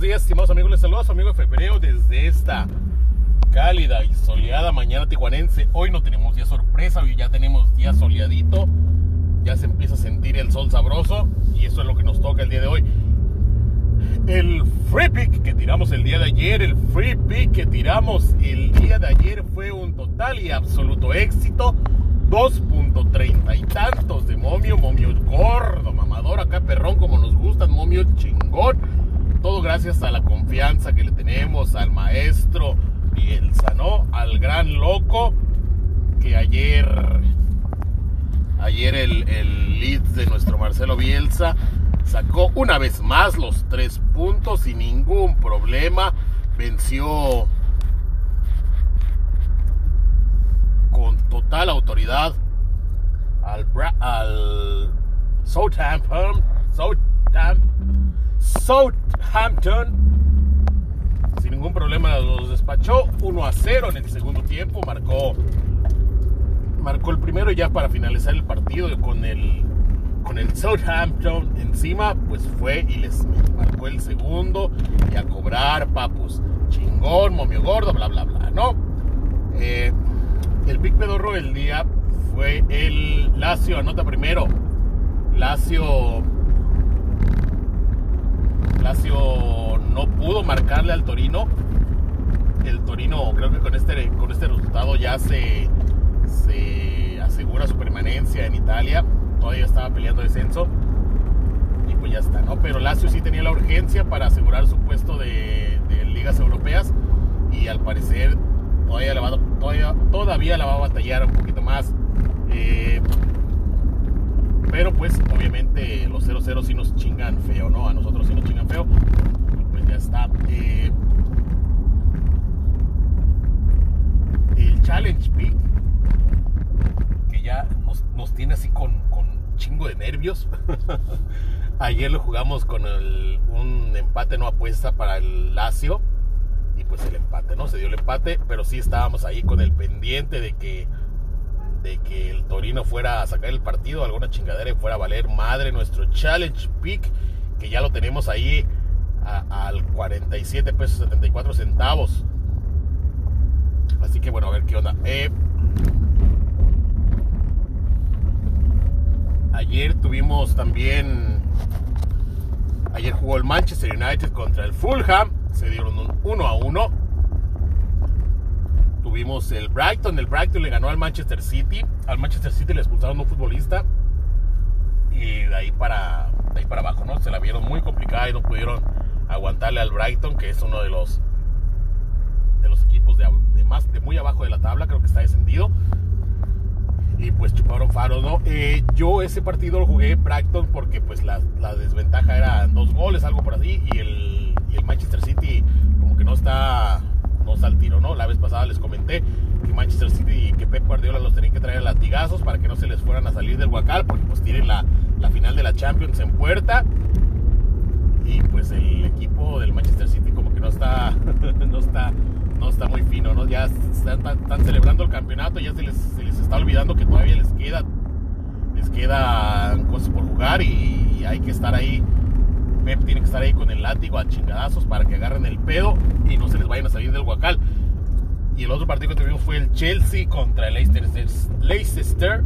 buenos días, estimados amigos. Les saluda a su amigo Febrero desde esta cálida y soleada mañana tijuanense. Hoy no tenemos día sorpresa, hoy ya tenemos día soleadito. Ya se empieza a sentir el sol sabroso y eso es lo que nos toca el día de hoy. El free pick que tiramos el día de ayer, el free pick que tiramos el día de ayer fue un total y absoluto éxito. 2.30 y tantos de momio, momio gordo, mamador, acá perrón como nos gustan, momio chingón. Todo gracias a la confianza que le tenemos al maestro Bielsa, ¿no? Al gran loco que ayer, ayer el, el lead de nuestro Marcelo Bielsa sacó una vez más los tres puntos sin ningún problema. Venció con total autoridad al, al Southampton, Southampton. Sin ningún problema los despachó 1 a 0 en el segundo tiempo. Marcó, marcó el primero ya para finalizar el partido con el, con el Southampton encima. Pues fue y les marcó el segundo. Y a cobrar, papus. Chingón, momio gordo, bla, bla, bla, ¿no? Eh, el Big Pedorro del día fue el Lazio, anota primero. Lazio. Lazio no pudo marcarle al Torino. El Torino, creo que con este, con este resultado ya se, se asegura su permanencia en Italia. Todavía estaba peleando descenso. Y pues ya está, ¿no? Pero Lazio sí tenía la urgencia para asegurar su puesto de, de ligas europeas. Y al parecer todavía la va, todavía, todavía la va a batallar un poquito más. Eh, pero pues obviamente los 0-0 sí nos chingan feo, ¿no? A nosotros sí nos chingan feo. Pues ya está. Eh, el Challenge Peak, que ya nos, nos tiene así con, con, chingo de nervios. Ayer lo jugamos con un empate no apuesta para el Lazio y pues el empate, ¿no? Se dio el empate, pero sí estábamos ahí con el pendiente de que de que el Torino fuera a sacar el partido, alguna chingadera y fuera a valer madre nuestro Challenge Pick, que ya lo tenemos ahí al 47 pesos 74 centavos. Así que bueno, a ver qué onda. Eh, ayer tuvimos también, ayer jugó el Manchester United contra el Fulham se dieron un 1 a 1. Tuvimos el Brighton, el Brighton le ganó al Manchester City. Al Manchester City le expulsaron un futbolista. Y de ahí para, de ahí para abajo, ¿no? Se la vieron muy complicada y no pudieron aguantarle al Brighton, que es uno de los de los equipos de, más de muy abajo de la tabla, creo que está descendido. Y pues chuparon faros, ¿no? Eh, yo ese partido lo jugué Brighton porque pues la, la desventaja era dos goles, algo por así, y el y el Manchester City como que no está al tiro, ¿no? La vez pasada les comenté que Manchester City y que Pep Guardiola los tenían que traer a latigazos para que no se les fueran a salir del huacal porque pues tienen la, la final de la Champions en puerta y pues el equipo del Manchester City como que no está no está no está muy fino, ¿no? Ya están, celebrando el campeonato, ya se les, se les, está olvidando que todavía les queda les quedan cosas por jugar y hay que estar ahí Pep tiene que estar ahí con el látigo a chingadazos para que agarren el pedo y no se les vayan a salir del guacal. Y el otro partido que tuvimos fue el Chelsea contra el Leicester, Leicester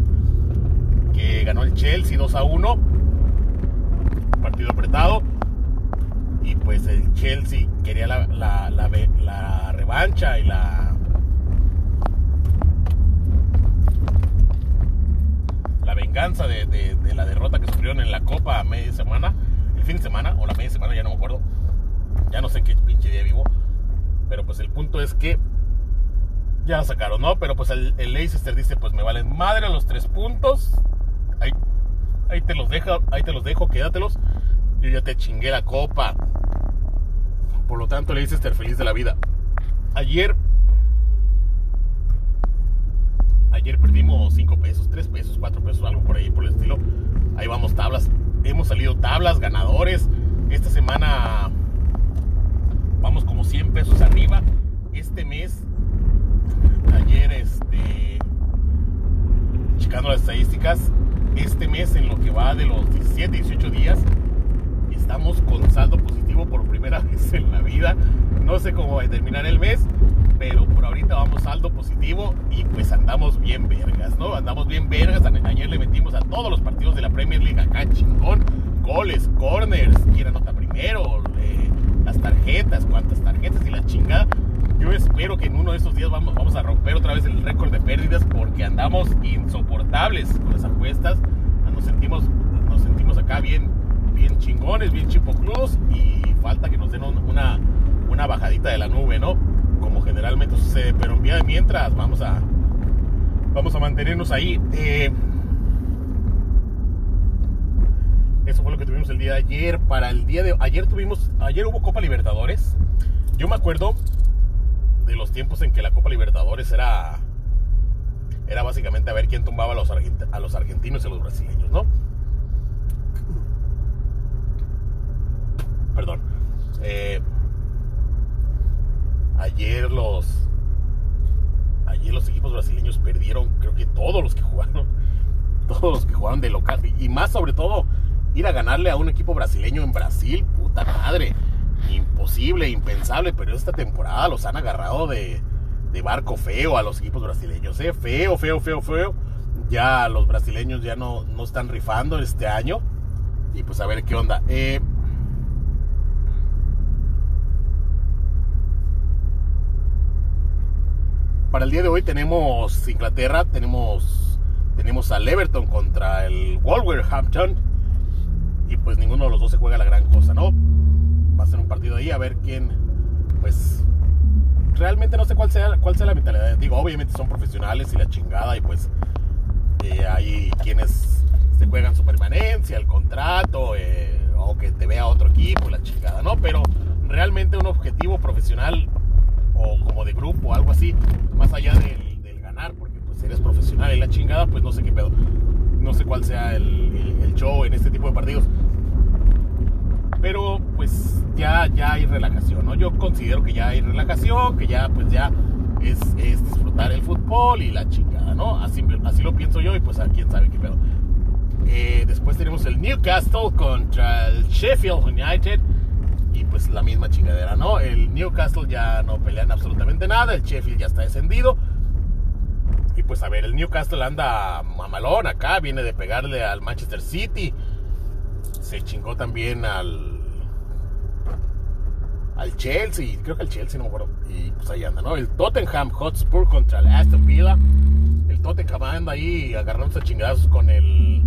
que ganó el Chelsea 2 a 1. Partido apretado. Y pues el Chelsea quería la, revancha y la, la venganza de, de, de, la derrota que sufrieron en la Copa a media semana fin de semana o la media semana, ya no me acuerdo. Ya no sé en qué pinche día vivo. Pero pues el punto es que ya sacaron, ¿no? Pero pues el, el Leicester dice, pues me valen madre los tres puntos. Ahí, ahí te los dejo, ahí te los dejo, quédatelos. Yo ya te chingué la copa. Por lo tanto, Leicester feliz de la vida. Ayer ayer perdimos 5 pesos, 3 pesos, 4 pesos, algo por ahí por el estilo. Ahí vamos tablas hemos salido tablas, ganadores. Esta semana vamos como 100 pesos arriba. Este mes, ayer, este, checando las estadísticas, este mes en lo que va de los 17, 18 días, estamos con saldo positivo por primera vez en la vida. No sé cómo va a terminar el mes, pero por ahorita vamos saldo positivo y pues andamos bien vergas, ¿no? Andamos bien vergas. Ayer le metimos a todos los partidos de la Premier League acá, chingón. Goles, corners, quién anota primero, las tarjetas, cuántas tarjetas y la chingada. Yo espero que en uno de estos días vamos, vamos a romper otra vez el récord de pérdidas porque andamos insoportables con las apuestas. Nos sentimos, nos sentimos acá bien, bien chingones, bien chipocludos y falta que nos den una, una bajadita de la sucede, pero en mientras vamos a, vamos a mantenernos ahí. Eh, eso fue lo que tuvimos el día de ayer. Para el día de ayer tuvimos, ayer hubo Copa Libertadores. Yo me acuerdo de los tiempos en que la Copa Libertadores era era básicamente a ver quién tumbaba a los, a los argentinos y a los brasileños, ¿no? Perdón. Eh, ayer los ayer los equipos brasileños perdieron, creo que todos los que jugaron, todos los que jugaron de local y más sobre todo ir a ganarle a un equipo brasileño en Brasil, puta madre imposible, impensable, pero esta temporada los han agarrado de, barco feo a los equipos brasileños, ¿eh? Feo, feo, feo, feo. Ya los brasileños ya no, no están rifando este año. Y pues a ver qué onda. Eh, para el día de hoy tenemos Inglaterra, tenemos, tenemos al Everton contra el Wolverhampton. Y pues ninguno de los dos se juega la gran cosa, ¿no? va a ser un partido ahí a ver quién, pues, realmente no sé cuál sea, cuál sea la mentalidad. Digo, obviamente son profesionales y la chingada y pues eh, hay quienes se juegan su permanencia, el contrato, eh, o que te vea otro equipo, la chingada, ¿no? Pero realmente un objetivo profesional o como de grupo, algo así, más allá del, ganar, porque pues eres profesional y la chingada, pues no sé qué pedo. No sé cuál sea el show en este tipo de partidos pero pues ya, ya hay relajación, ¿no? Yo considero que ya hay relajación, que ya pues ya es, disfrutar el fútbol y la chingada, ¿no? Así, así lo pienso yo y pues a quién sabe qué pedo. Eh, después tenemos el Newcastle contra el Sheffield United pues la misma chingadera, ¿no? El Newcastle ya no pelean absolutamente nada, el Sheffield ya está descendido. Y pues a ver, el Newcastle anda mamalón acá, viene de pegarle al Manchester City. Se chingó también al al Chelsea, creo que al Chelsea, no me. Y pues ahí anda, ¿no? El Tottenham Hotspur contra el Aston Villa. El Tottenham anda ahí agarrándose a chingados con el.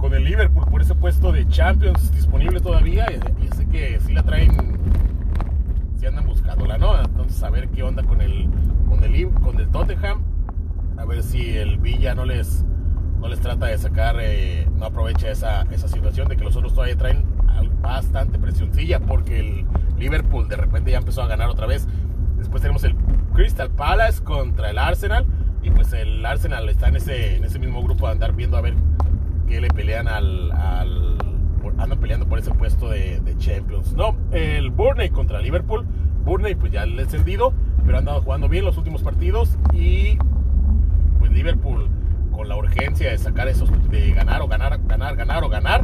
Con el Liverpool por ese puesto de Champions disponible todavía. Y, sé que sí la traen. Si andan buscándola, ¿no? Entonces a ver qué onda con el. Con el, con el Tottenham. A ver si el Villa no les. No les trata de sacar. Eh, no aprovecha esa, esa situación de que los otros todavía traen bastante presioncilla porque el Liverpool de repente ya empezó a ganar otra vez. Después tenemos el Crystal Palace contra el Arsenal. Y pues el Arsenal está en ese, en ese mismo grupo de andar viendo a ver qué le pelean al. andan peleando por ese puesto de, Champions. No, el Burnley contra Liverpool. Burnley pues ya le he encendido, pero han andado jugando bien los últimos partidos. Y pues Liverpool con la urgencia de sacar esos, de ganar o ganar, ganar, ganar o ganar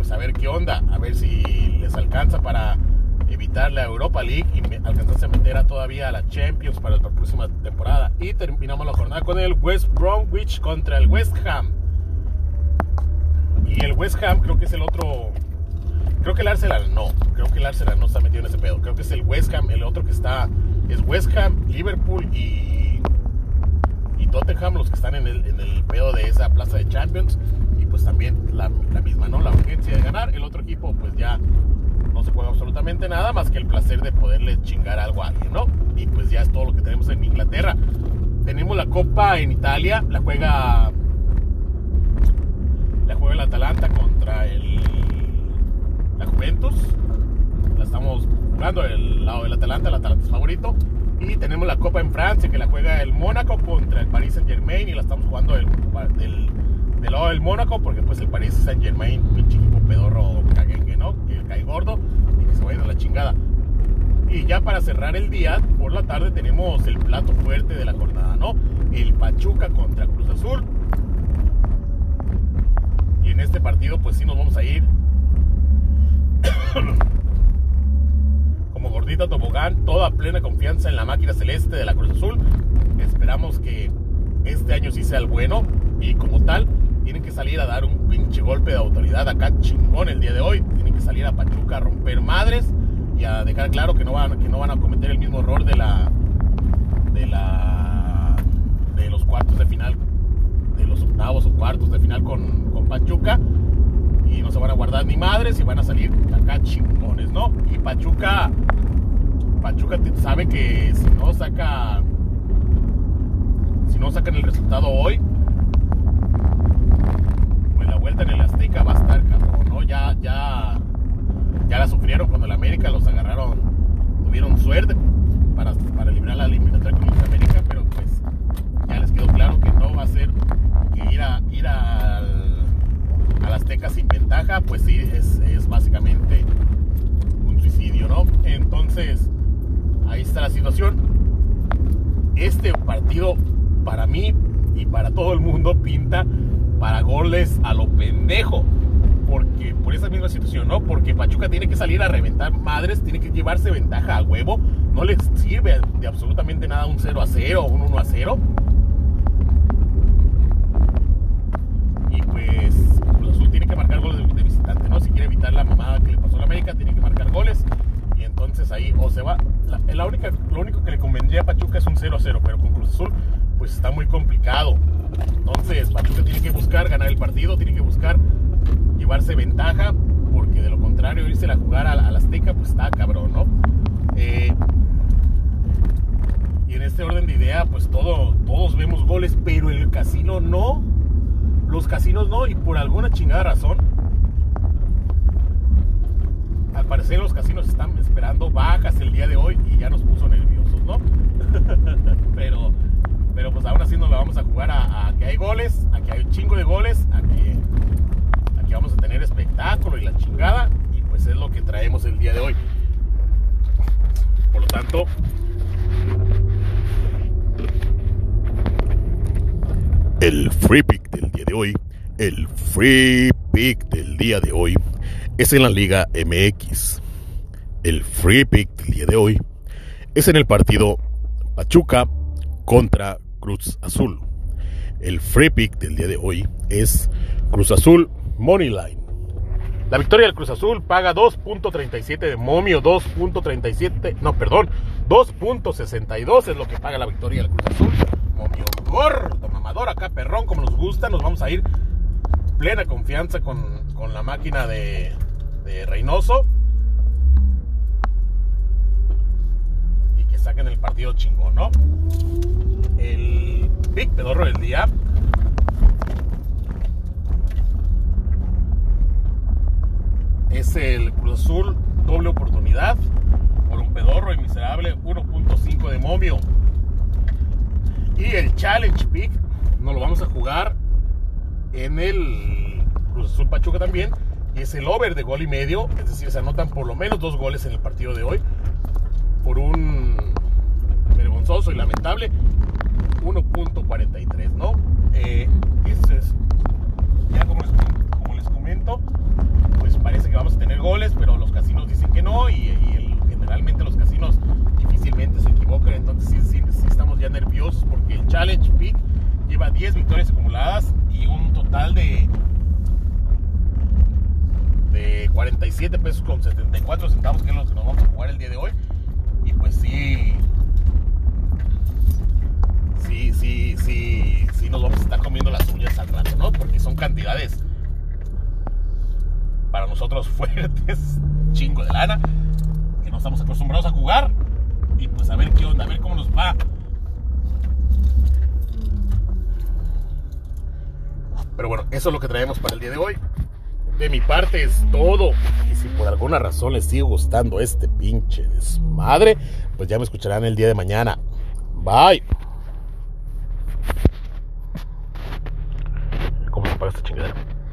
pues a ver qué onda, a ver si les alcanza para evitar la Europa League y alcanzarse a meter a todavía a la Champions para la próxima temporada. Y terminamos la jornada con el West Bromwich contra el West Ham. Y el West Ham creo que es el otro. Creo que el Arsenal no. Creo que el Arsenal no está metido en ese pedo. Creo que es el West Ham. El otro que está es West Ham, Liverpool y, y Tottenham, los que están en el, en el pedo de esa plaza de Champions pues también la, misma, ¿no? La urgencia de ganar. El otro equipo, pues ya no se juega absolutamente nada más que el placer de poderle chingar algo a alguien, ¿no? Y pues ya es todo lo que tenemos en Inglaterra. Tenemos la Copa en Italia, la juega. La juega el Atalanta contra el. La Juventus. La estamos jugando el lado del Atalanta, el Atalanta es favorito. Y tenemos la Copa en Francia que la juega el Mónaco contra el Paris Saint Germain y la estamos jugando el, el del lado del Mónaco, porque pues el Paris Saint Germain, pinche equipo pedorro caguengue, ¿no? Que cae gordo y que se vayan a la chingada. Y ya para cerrar el día, por la tarde tenemos el plato fuerte de la jornada, ¿no? El Pachuca contra Cruz Azul. En este partido pues sí nos vamos a ir como gordita tobogán, toda plena confianza en la máquina celeste de la Cruz Azul. Esperamos que este año sí sea el bueno y como tal tienen que salir a dar un pinche golpe de autoridad acá chingón el día de hoy. Tienen que salir a Pachuca a romper madres y a dejar claro que no van, que no van a cometer el mismo error de la de la de los cuartos de final los octavos o cuartos de final con, con Pachuca. Y no se van a guardar ni madres y van a salir acá chingones, ¿no? Y Pachuca, Pachuca sabe que si no saca, si no sacan el resultado hoy, pues la vuelta en el Azteca va a estar cabrón, ¿no? Ya, ya, ya la sufrieron cuando el América los agarraron, tuvieron suerte para, para librar la eliminatoria con el América, pero ya les quedó claro que no va a ser ir a ir al al Azteca sin ventaja, pues sí, es, es, básicamente un suicidio, ¿no? Entonces, ahí está la situación. Este partido, para mí y para todo el mundo, pinta para goles a lo pendejo. Porque, por esa misma situación, ¿no? Porque Pachuca tiene que salir a reventar madres, tiene que llevarse ventaja a huevo. No les sirve de absolutamente nada un 0 a 0 o un 1 a 0. Y pues Cruz Azul tiene que marcar goles de, de, visitante, ¿no? Si quiere evitar la mamada tiene que marcar goles. Y entonces ahí o se va. La, la única, lo único que le convendría a Pachuca es un 0 a 0, pero con Cruz Azul, pues está muy complicado. Entonces, Pachuca tiene que buscar ganar el partido, tiene que buscar llevarse ventaja, porque de lo contrario, irse a jugar a, Azteca, pues está cabrón, ¿no? Eh, y en este orden de idea, pues todo, todos vemos goles, pero el casino no. Los casinos no, y por alguna chingada razón, parecer los casinos están esperando bajas el día de hoy y ya nos puso nerviosos, ¿no? pero, pero pues aún así nos la vamos a jugar a, a, que hay goles, a que hay un chingo de goles, a que, a que vamos a tener espectáculo y la chingada, y pues es lo que traemos el día de hoy. Por lo tanto, el free pick del día de hoy, el free pick del día de hoy es en la Liga MX. El free pick del día de hoy es en el partido Pachuca contra Cruz Azul. El free pick del día de hoy es Cruz Azul Moneyline. La victoria del Cruz Azul paga 2.37 de momio, 2.37, no, perdón, 2.62 es lo que paga la victoria del Cruz Azul. Momio gordo, mamador, acá perrón, como nos gusta, nos vamos a ir plena confianza con, con la máquina de, de Reynoso. Y que saquen el partido chingón, ¿no? El Big Pedorro del día es el Cruz Azul doble oportunidad por un pedorro y miserable 1.5 de momio. Y el Challenge Pick nos lo vamos a jugar en el Cruz Azul Pachuca también. Es el over de gol y medio. Es decir, se anotan por lo menos dos goles en el partido de hoy. Por un vergonzoso y lamentable 1.43, ¿no? Eh, eso es, ya como les, como les comento, pues parece que vamos a tener goles, pero los casinos dicen que no y, y el, fuertes, chingo de lana, que no estamos acostumbrados a jugar. Y pues a ver qué onda, a ver cómo nos va. Pero bueno, eso es lo que traemos para el día de hoy. De mi parte es todo. Y si por alguna razón les sigue gustando este pinche desmadre, pues ya me escucharán el día de mañana. Bye.